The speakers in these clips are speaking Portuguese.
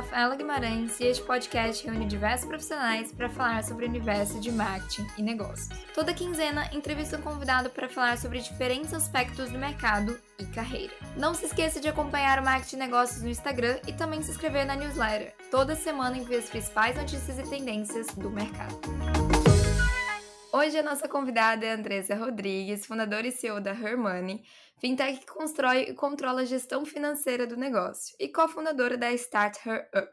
Rafaela Guimarães e este podcast reúne diversos profissionais para falar sobre o universo de marketing e negócios. Toda quinzena, entrevista um convidado para falar sobre diferentes aspectos do mercado e carreira. Não se esqueça de acompanhar o Marketing Negócios no Instagram e também se inscrever na newsletter. Toda semana envio as principais notícias e tendências do mercado. Hoje a nossa convidada é Andressa Rodrigues, fundadora e CEO da Hermoney, fintech que constrói e controla a gestão financeira do negócio, e cofundadora da Start Her Up.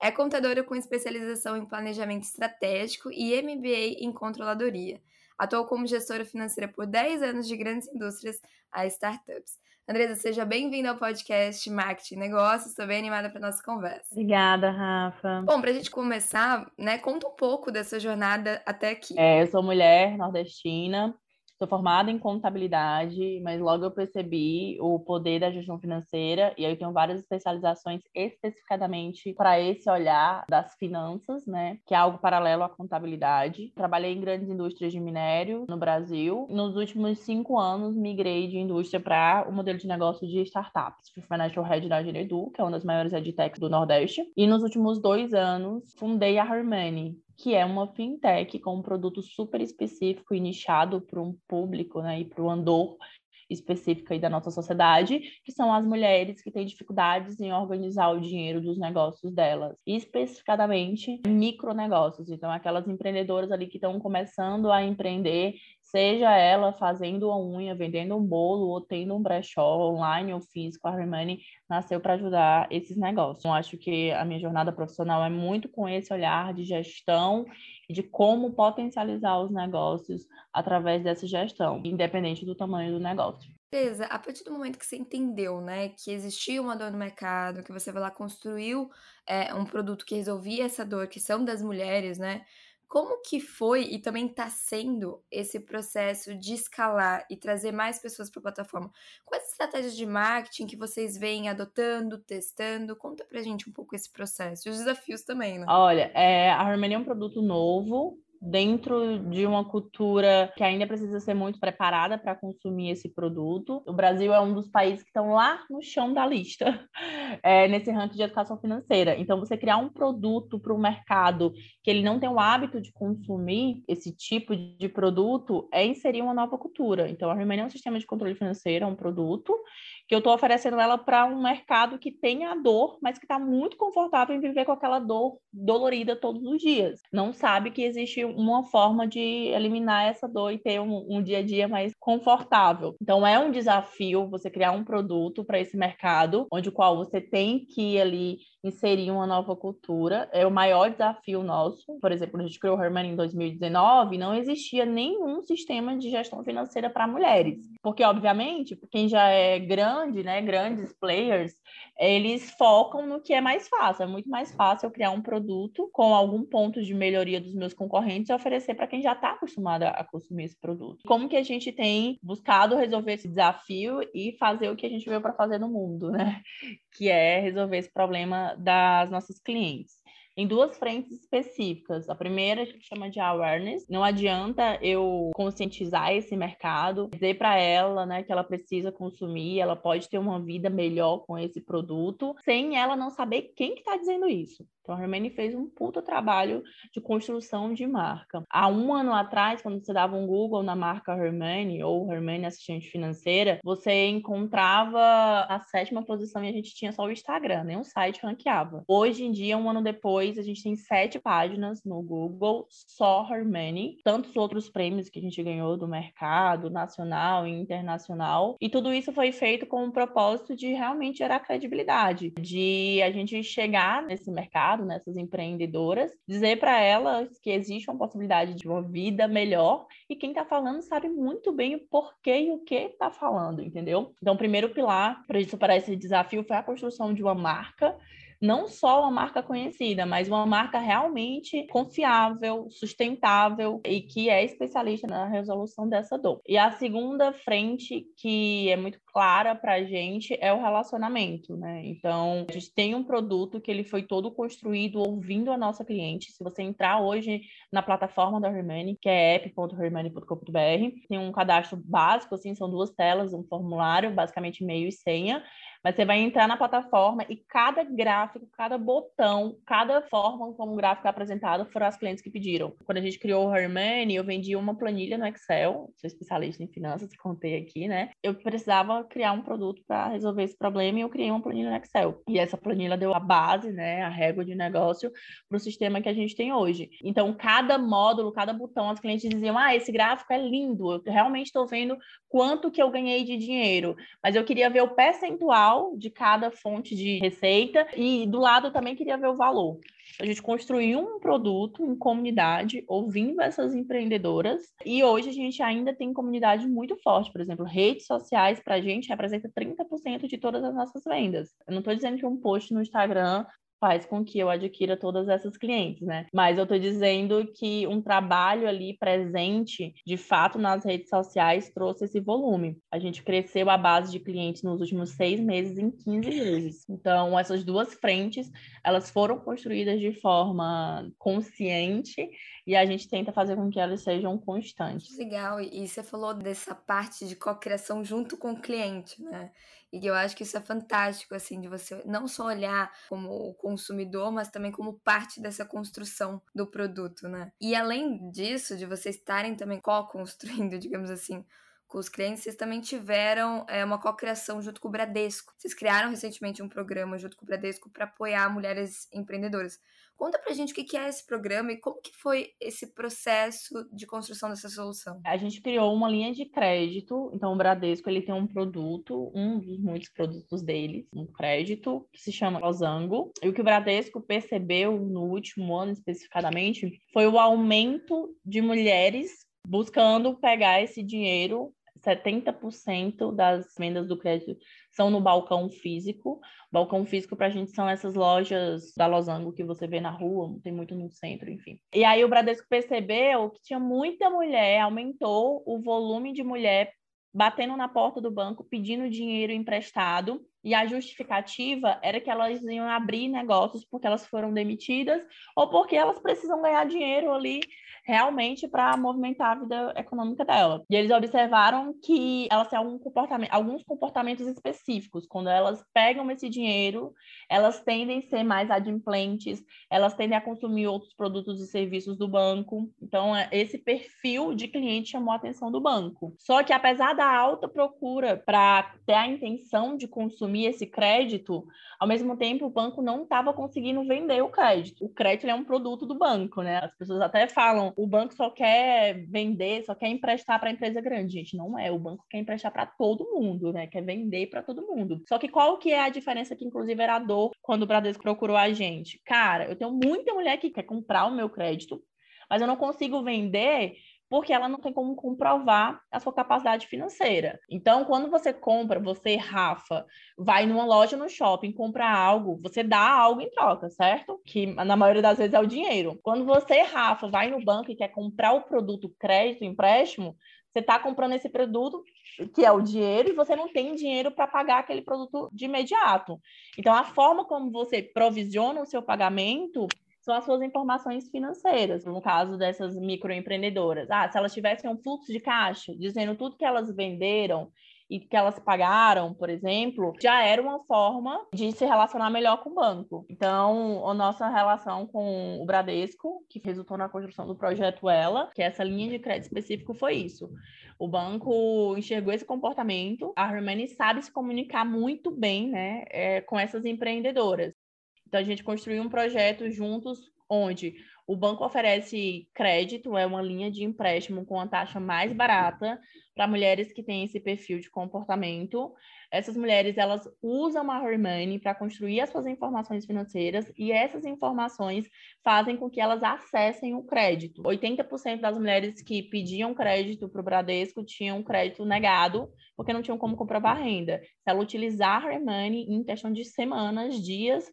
É contadora com especialização em planejamento estratégico e MBA em controladoria. Atuou como gestora financeira por 10 anos de grandes indústrias a startups. Andresa, seja bem-vinda ao podcast Marketing Negócios. Estou bem animada para nossa conversa. Obrigada, Rafa. Bom, para a gente começar, né, conta um pouco dessa jornada até aqui. É, eu sou mulher nordestina, Sou formada em contabilidade, mas logo eu percebi o poder da gestão financeira e aí eu tenho várias especializações especificadamente para esse olhar das finanças, né, que é algo paralelo à contabilidade. Trabalhei em grandes indústrias de minério no Brasil. Nos últimos cinco anos, migrei de indústria para o modelo de negócio de startups. Fui financial head da Genedu, que é uma das maiores edtechs do Nordeste. E nos últimos dois anos, fundei a Harmony, que é uma fintech com um produto super específico e nichado para um público né, e para o andor específico aí da nossa sociedade, que são as mulheres que têm dificuldades em organizar o dinheiro dos negócios delas, especificadamente micronegócios, então aquelas empreendedoras ali que estão começando a empreender seja ela fazendo a unha, vendendo um bolo ou tendo um brechó online ou físico, a Hermione nasceu para ajudar esses negócios. Eu acho que a minha jornada profissional é muito com esse olhar de gestão e de como potencializar os negócios através dessa gestão, independente do tamanho do negócio. Beleza, a partir do momento que você entendeu, né, que existia uma dor no mercado, que você vai lá construiu é, um produto que resolvia essa dor, que são das mulheres, né, como que foi e também está sendo esse processo de escalar e trazer mais pessoas para a plataforma? Quais estratégias de marketing que vocês vêm adotando, testando? Conta pra gente um pouco esse processo e os desafios também, né? Olha, é, a Harmony é um produto novo, dentro de uma cultura que ainda precisa ser muito preparada para consumir esse produto. O Brasil é um dos países que estão lá no chão da lista, é, nesse ranking de educação financeira. Então, você criar um produto para o mercado que ele não tem o hábito de consumir esse tipo de produto é inserir uma nova cultura. Então, a Remania é um sistema de controle financeiro, é um produto que eu estou oferecendo ela para um mercado que tem a dor, mas que está muito confortável em viver com aquela dor dolorida todos os dias. Não sabe que existe uma forma de eliminar essa dor e ter um, um dia a dia mais confortável. Então é um desafio você criar um produto para esse mercado, onde o qual você tem que ali inserir uma nova cultura. É o maior desafio nosso. Por exemplo, a gente criou o Herman em 2019, não existia nenhum sistema de gestão financeira para mulheres. Porque, obviamente, quem já é grande, né, grandes players, eles focam no que é mais fácil. É muito mais fácil eu criar um produto com algum ponto de melhoria dos meus concorrentes e oferecer para quem já está acostumado a consumir esse produto. Como que a gente tem buscado resolver esse desafio e fazer o que a gente veio para fazer no mundo, né? Que é resolver esse problema das nossas clientes em duas frentes específicas. A primeira a gente chama de awareness. Não adianta eu conscientizar esse mercado, dizer para ela, né, que ela precisa consumir, ela pode ter uma vida melhor com esse produto, sem ela não saber quem que está dizendo isso. Então, a Hermione fez um puta trabalho de construção de marca. Há um ano atrás, quando você dava um Google na marca Hermione ou Hermione Assistente Financeira, você encontrava a sétima posição e a gente tinha só o Instagram, nenhum site ranqueava. Hoje em dia, um ano depois, a gente tem sete páginas no Google, só Hermione, tantos outros prêmios que a gente ganhou do mercado nacional e internacional. E tudo isso foi feito com o propósito de realmente gerar credibilidade, de a gente chegar nesse mercado nessas empreendedoras, dizer para elas que existe uma possibilidade de uma vida melhor e quem está falando sabe muito bem o porquê e o que está falando, entendeu? Então, o primeiro pilar para superar esse desafio foi a construção de uma marca não só uma marca conhecida, mas uma marca realmente confiável, sustentável e que é especialista na resolução dessa dor. E a segunda frente que é muito clara para a gente é o relacionamento, né? Então, a gente tem um produto que ele foi todo construído ouvindo a nossa cliente. Se você entrar hoje na plataforma da Hermani, que é app.hermani.com.br, tem um cadastro básico, assim, são duas telas, um formulário, basicamente e-mail e senha, mas você vai entrar na plataforma e cada gráfico, cada botão, cada forma como o gráfico é apresentado foram as clientes que pediram. Quando a gente criou o Hermione, eu vendi uma planilha no Excel, sou especialista em finanças, contei aqui, né? Eu precisava criar um produto para resolver esse problema e eu criei uma planilha no Excel. E essa planilha deu a base, né, a régua de negócio para o sistema que a gente tem hoje. Então, cada módulo, cada botão, as clientes diziam: "Ah, esse gráfico é lindo, eu realmente estou vendo quanto que eu ganhei de dinheiro, mas eu queria ver o percentual de cada fonte de receita e do lado também queria ver o valor. A gente construiu um produto em comunidade, ouvindo essas empreendedoras, e hoje a gente ainda tem comunidade muito forte. Por exemplo, redes sociais para a gente representa 30% de todas as nossas vendas. Eu não estou dizendo que um post no Instagram faz com que eu adquira todas essas clientes, né? Mas eu estou dizendo que um trabalho ali presente, de fato, nas redes sociais trouxe esse volume. A gente cresceu a base de clientes nos últimos seis meses em 15 vezes. Então, essas duas frentes, elas foram construídas de forma consciente e a gente tenta fazer com que elas sejam constantes. Legal, e você falou dessa parte de co-criação junto com o cliente, né? E eu acho que isso é fantástico, assim, de você não só olhar como consumidor, mas também como parte dessa construção do produto, né? E além disso, de vocês estarem também co-construindo, digamos assim, os clientes, vocês também tiveram é, uma co-criação junto com o Bradesco. Vocês criaram recentemente um programa junto com o Bradesco para apoiar mulheres empreendedoras. Conta pra gente o que é esse programa e como que foi esse processo de construção dessa solução. A gente criou uma linha de crédito, então o Bradesco ele tem um produto, um dos muitos produtos deles, um crédito que se chama Losango. E o que o Bradesco percebeu no último ano especificadamente foi o aumento de mulheres buscando pegar esse dinheiro 70% das vendas do crédito são no balcão físico. Balcão físico para a gente são essas lojas da Losango que você vê na rua, tem muito no centro, enfim. E aí o Bradesco percebeu que tinha muita mulher, aumentou o volume de mulher batendo na porta do banco pedindo dinheiro emprestado e a justificativa era que elas iam abrir negócios porque elas foram demitidas ou porque elas precisam ganhar dinheiro ali realmente para movimentar a vida econômica dela. E eles observaram que elas têm algum comportamento, alguns comportamentos específicos. Quando elas pegam esse dinheiro, elas tendem a ser mais adimplentes, elas tendem a consumir outros produtos e serviços do banco. Então, é, esse perfil de cliente chamou a atenção do banco. Só que, apesar da alta procura para ter a intenção de consumir esse crédito, ao mesmo tempo, o banco não estava conseguindo vender o crédito. O crédito é um produto do banco, né? As pessoas até falam, o banco só quer vender, só quer emprestar para empresa grande. Gente, não é. O banco quer emprestar para todo mundo, né? Quer vender para todo mundo. Só que qual que é a diferença que, inclusive, era a dor quando o Bradesco procurou a gente? Cara, eu tenho muita mulher que quer comprar o meu crédito, mas eu não consigo vender porque ela não tem como comprovar a sua capacidade financeira. Então, quando você compra, você, Rafa, vai numa loja no shopping, compra algo, você dá algo em troca, certo? Que na maioria das vezes é o dinheiro. Quando você, Rafa, vai no banco e quer comprar o produto crédito, empréstimo, você está comprando esse produto, que é o dinheiro, e você não tem dinheiro para pagar aquele produto de imediato. Então, a forma como você provisiona o seu pagamento são as suas informações financeiras, no caso dessas microempreendedoras. Ah, se elas tivessem um fluxo de caixa, dizendo tudo que elas venderam e que elas pagaram, por exemplo, já era uma forma de se relacionar melhor com o banco. Então, a nossa relação com o Bradesco, que resultou na construção do projeto Ela, que é essa linha de crédito específico, foi isso. O banco enxergou esse comportamento, a Hermione sabe se comunicar muito bem né, é, com essas empreendedoras. Então, a gente construiu um projeto juntos onde o banco oferece crédito, é uma linha de empréstimo com a taxa mais barata para mulheres que têm esse perfil de comportamento. Essas mulheres, elas usam a Hermione para construir as suas informações financeiras e essas informações fazem com que elas acessem o crédito. 80% das mulheres que pediam crédito para o Bradesco tinham crédito negado porque não tinham como comprovar renda. Se ela utilizar a Hermione em questão de semanas, dias,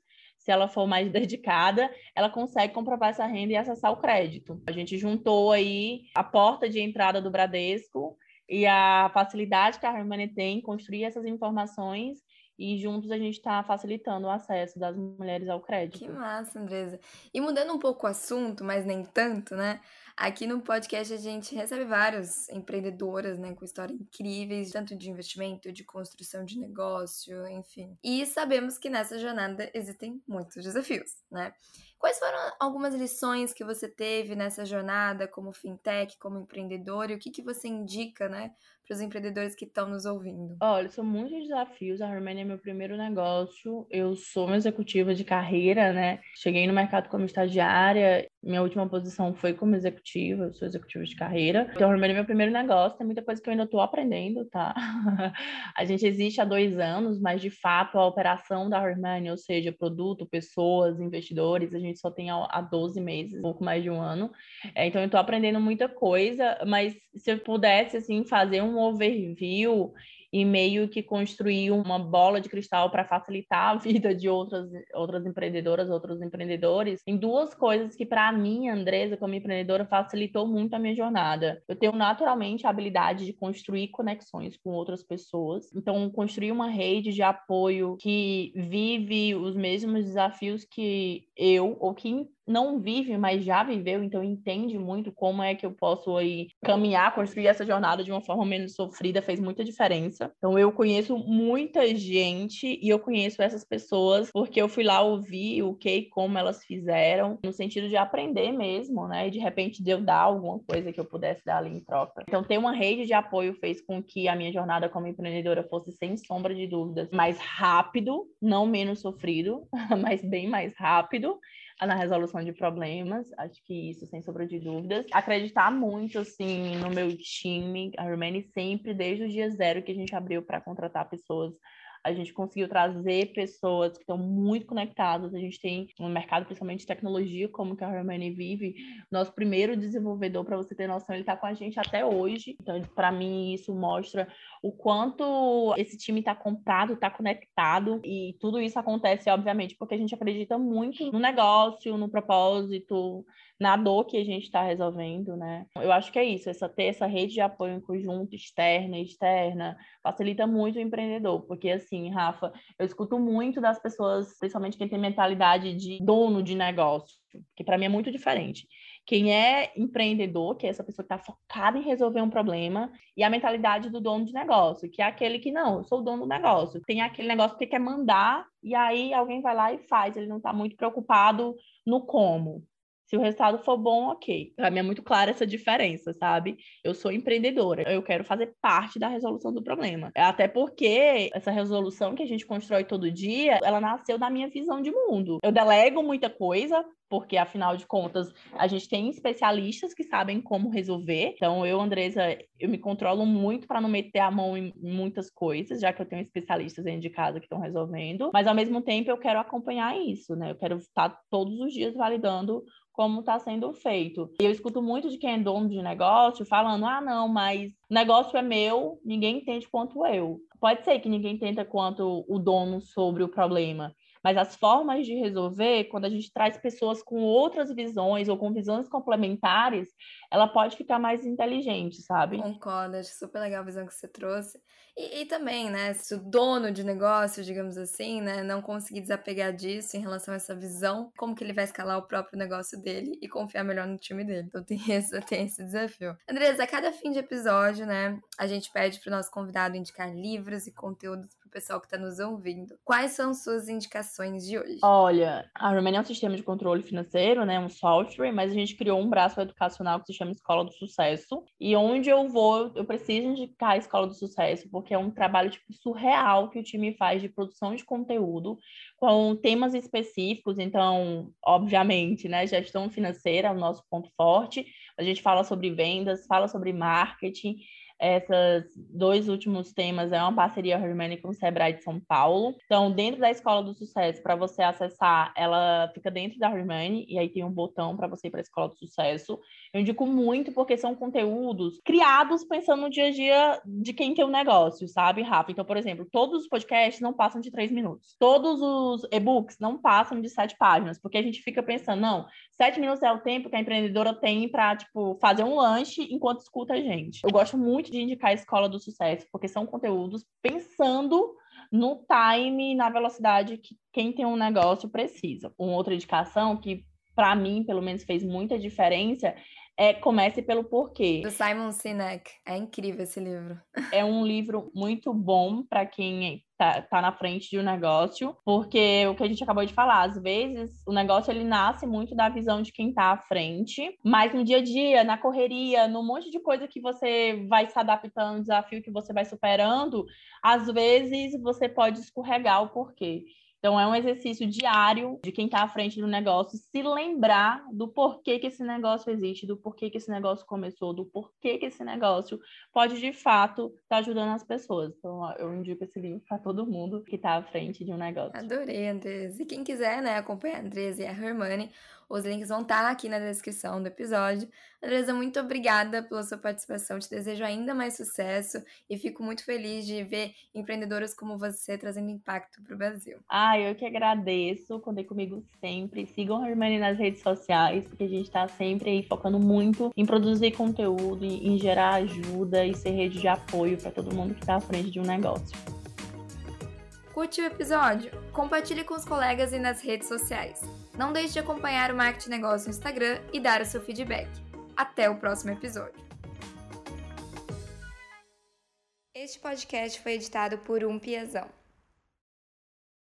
se ela for mais dedicada, ela consegue comprovar essa renda e acessar o crédito. A gente juntou aí a porta de entrada do Bradesco e a facilidade que a Harmony tem em construir essas informações e juntos a gente está facilitando o acesso das mulheres ao crédito. Que massa, Andresa. E mudando um pouco o assunto, mas nem tanto, né? Aqui no podcast a gente recebe várias empreendedoras, né, com histórias incríveis, tanto de investimento, de construção de negócio, enfim. E sabemos que nessa jornada existem muitos desafios, né? Quais foram algumas lições que você teve nessa jornada como fintech, como empreendedor, e o que, que você indica, né, para os empreendedores que estão nos ouvindo? Olha, são muitos desafios. A Harmony é meu primeiro negócio. Eu sou uma executiva de carreira, né? Cheguei no mercado como estagiária. Minha última posição foi como executiva. Eu sou executiva de carreira. Então, a Harmony é meu primeiro negócio. Tem muita coisa que eu ainda estou aprendendo, tá? a gente existe há dois anos, mas de fato a operação da Harmony, ou seja, produto, pessoas, investidores, a gente só tem há 12 meses, pouco mais de um ano. É, então, eu estou aprendendo muita coisa, mas se eu pudesse, assim, fazer um overview e meio que construir uma bola de cristal para facilitar a vida de outras, outras empreendedoras, outros empreendedores. Tem duas coisas que, para mim, Andresa, como empreendedora, facilitou muito a minha jornada. Eu tenho naturalmente a habilidade de construir conexões com outras pessoas. Então, construir uma rede de apoio que vive os mesmos desafios que eu, ou que não vive, mas já viveu, então entende muito como é que eu posso aí caminhar, construir essa jornada de uma forma menos sofrida, fez muita diferença. Então eu conheço muita gente e eu conheço essas pessoas porque eu fui lá ouvir o que e como elas fizeram, no sentido de aprender mesmo, né? E de repente de eu dar alguma coisa que eu pudesse dar ali em troca. Então ter uma rede de apoio fez com que a minha jornada como empreendedora fosse sem sombra de dúvidas mais rápido, não menos sofrido, mas bem mais rápido na resolução de problemas, acho que isso sem sombra de dúvidas. Acreditar muito assim no meu time, a Romani sempre desde o dia zero que a gente abriu para contratar pessoas a gente conseguiu trazer pessoas que estão muito conectadas. A gente tem um mercado, principalmente de tecnologia, como que a Hermione vive. Nosso primeiro desenvolvedor, para você ter noção, ele está com a gente até hoje. Então, para mim, isso mostra o quanto esse time está comprado, está conectado. E tudo isso acontece, obviamente, porque a gente acredita muito no negócio, no propósito, na dor que a gente está resolvendo, né? Eu acho que é isso, essa ter essa rede de apoio em conjunto, externa e externa, facilita muito o empreendedor, porque assim, Rafa, eu escuto muito das pessoas, principalmente quem tem mentalidade de dono de negócio, que para mim é muito diferente. Quem é empreendedor, que é essa pessoa que está focada em resolver um problema, e a mentalidade do dono de negócio, que é aquele que não, eu sou o dono do negócio, tem aquele negócio que quer mandar, e aí alguém vai lá e faz, ele não está muito preocupado no como. Se o resultado for bom, ok. Para mim é muito clara essa diferença, sabe? Eu sou empreendedora, eu quero fazer parte da resolução do problema. Até porque essa resolução que a gente constrói todo dia, ela nasceu da minha visão de mundo. Eu delego muita coisa, porque afinal de contas a gente tem especialistas que sabem como resolver. Então eu, Andresa, eu me controlo muito para não meter a mão em muitas coisas, já que eu tenho especialistas dentro de casa que estão resolvendo. Mas ao mesmo tempo eu quero acompanhar isso, né? Eu quero estar todos os dias validando como está sendo feito. Eu escuto muito de quem é dono de negócio falando: ah, não, mas negócio é meu, ninguém entende quanto eu. Pode ser que ninguém entenda quanto o dono sobre o problema, mas as formas de resolver, quando a gente traz pessoas com outras visões ou com visões complementares, ela pode ficar mais inteligente, sabe? Concordo, acho super legal a visão que você trouxe. E, e, também, né, se o dono de negócio, digamos assim, né, não conseguir desapegar disso em relação a essa visão, como que ele vai escalar o próprio negócio dele e confiar melhor no time dele? Então tem esse, tem esse desafio. Andresa, a cada fim de episódio, né, a gente pede para o nosso convidado indicar livros e conteúdos pessoal que está nos ouvindo. Quais são suas indicações de hoje? Olha, a Romania é um sistema de controle financeiro, né, um software, mas a gente criou um braço educacional que se chama Escola do Sucesso. E onde eu vou, eu preciso indicar a Escola do Sucesso, porque é um trabalho tipo, surreal que o time faz de produção de conteúdo com temas específicos. Então, obviamente, né, gestão financeira é o nosso ponto forte, A gente fala sobre vendas, fala sobre marketing esses dois últimos temas é uma parceria Hermione com o Sebrae de São Paulo. Então, dentro da Escola do Sucesso, para você acessar, ela fica dentro da Hermione e aí tem um botão para você ir para a Escola do Sucesso. Eu indico muito porque são conteúdos criados pensando no dia a dia de quem tem um negócio, sabe, Rafa? Então, por exemplo, todos os podcasts não passam de três minutos. Todos os e-books não passam de sete páginas, porque a gente fica pensando, não, sete minutos é o tempo que a empreendedora tem para, tipo, fazer um lanche enquanto escuta a gente. Eu gosto muito de indicar a Escola do Sucesso, porque são conteúdos pensando no time, na velocidade que quem tem um negócio precisa. Uma outra indicação que para mim, pelo menos, fez muita diferença é Comece pelo Porquê. Do Simon Sinek. É incrível esse livro. É um livro muito bom para quem tá, tá na frente de um negócio, porque o que a gente acabou de falar, às vezes o negócio ele nasce muito da visão de quem tá à frente, mas no dia a dia, na correria, no monte de coisa que você vai se adaptando, desafio que você vai superando, às vezes você pode escorregar o porquê. Então, é um exercício diário de quem está à frente do negócio se lembrar do porquê que esse negócio existe, do porquê que esse negócio começou, do porquê que esse negócio pode, de fato, estar tá ajudando as pessoas. Então, eu indico esse livro para todo mundo que está à frente de um negócio. Adorei, Andresa. E quem quiser né, acompanhar a Andresa e a Hermione, os links vão estar aqui na descrição do episódio. Andresa, muito obrigada pela sua participação. Te desejo ainda mais sucesso e fico muito feliz de ver empreendedoras como você trazendo impacto para o Brasil. Ah, eu que agradeço. Contem comigo sempre. Sigam a Hermione nas redes sociais, porque a gente está sempre aí focando muito em produzir conteúdo, em gerar ajuda e ser rede de apoio para todo mundo que está à frente de um negócio. Curte o episódio? Compartilhe com os colegas e nas redes sociais. Não deixe de acompanhar o Marketing Negócio no Instagram e dar o seu feedback. Até o próximo episódio. Este podcast foi editado por Um Piazão.